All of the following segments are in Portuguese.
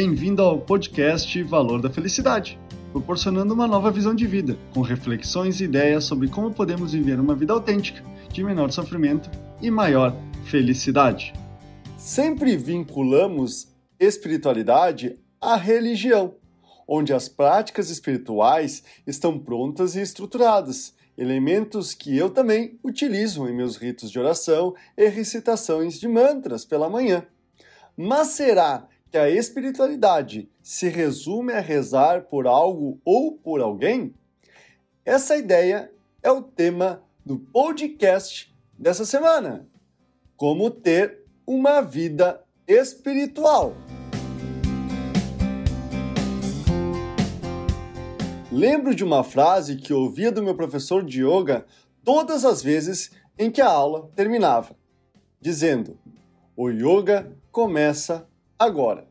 Bem-vindo ao podcast Valor da Felicidade, proporcionando uma nova visão de vida, com reflexões e ideias sobre como podemos viver uma vida autêntica, de menor sofrimento e maior felicidade. Sempre vinculamos espiritualidade à religião, onde as práticas espirituais estão prontas e estruturadas, elementos que eu também utilizo em meus ritos de oração e recitações de mantras pela manhã. Mas será que a espiritualidade se resume a rezar por algo ou por alguém? Essa ideia é o tema do podcast dessa semana. Como ter uma vida espiritual. Lembro de uma frase que ouvia do meu professor de yoga todas as vezes em que a aula terminava, dizendo: O yoga começa agora.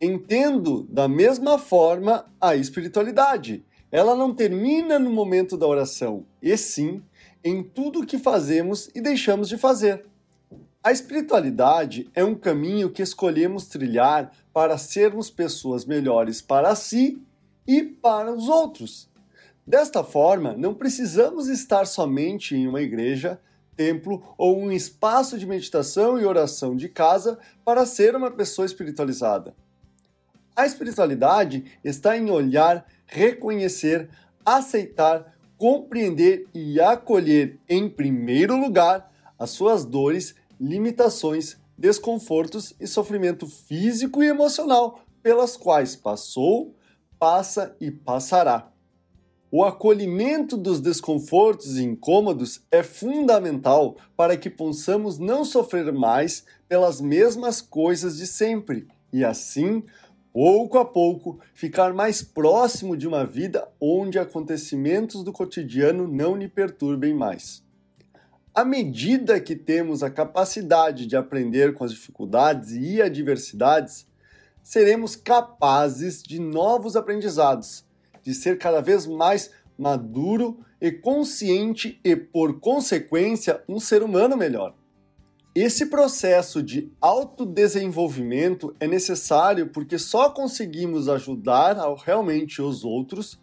Entendo da mesma forma a espiritualidade. Ela não termina no momento da oração, e sim em tudo o que fazemos e deixamos de fazer. A espiritualidade é um caminho que escolhemos trilhar para sermos pessoas melhores para si e para os outros. Desta forma, não precisamos estar somente em uma igreja templo ou um espaço de meditação e oração de casa para ser uma pessoa espiritualizada. A espiritualidade está em olhar, reconhecer, aceitar, compreender e acolher, em primeiro lugar, as suas dores, limitações, desconfortos e sofrimento físico e emocional pelas quais passou, passa e passará. O acolhimento dos desconfortos e incômodos é fundamental para que possamos não sofrer mais pelas mesmas coisas de sempre e, assim, pouco a pouco, ficar mais próximo de uma vida onde acontecimentos do cotidiano não lhe perturbem mais. À medida que temos a capacidade de aprender com as dificuldades e adversidades, seremos capazes de novos aprendizados de ser cada vez mais maduro e consciente e, por consequência, um ser humano melhor. Esse processo de autodesenvolvimento é necessário porque só conseguimos ajudar realmente os outros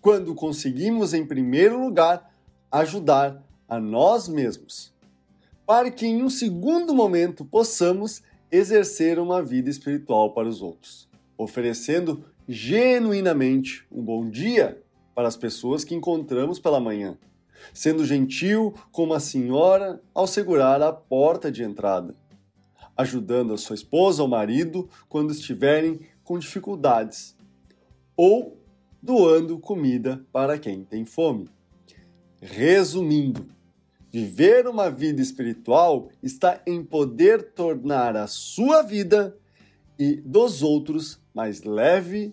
quando conseguimos, em primeiro lugar, ajudar a nós mesmos, para que em um segundo momento possamos exercer uma vida espiritual para os outros, oferecendo genuinamente um bom dia para as pessoas que encontramos pela manhã, sendo gentil como a senhora ao segurar a porta de entrada, ajudando a sua esposa ou marido quando estiverem com dificuldades, ou doando comida para quem tem fome. Resumindo, viver uma vida espiritual está em poder tornar a sua vida e dos outros mais leve,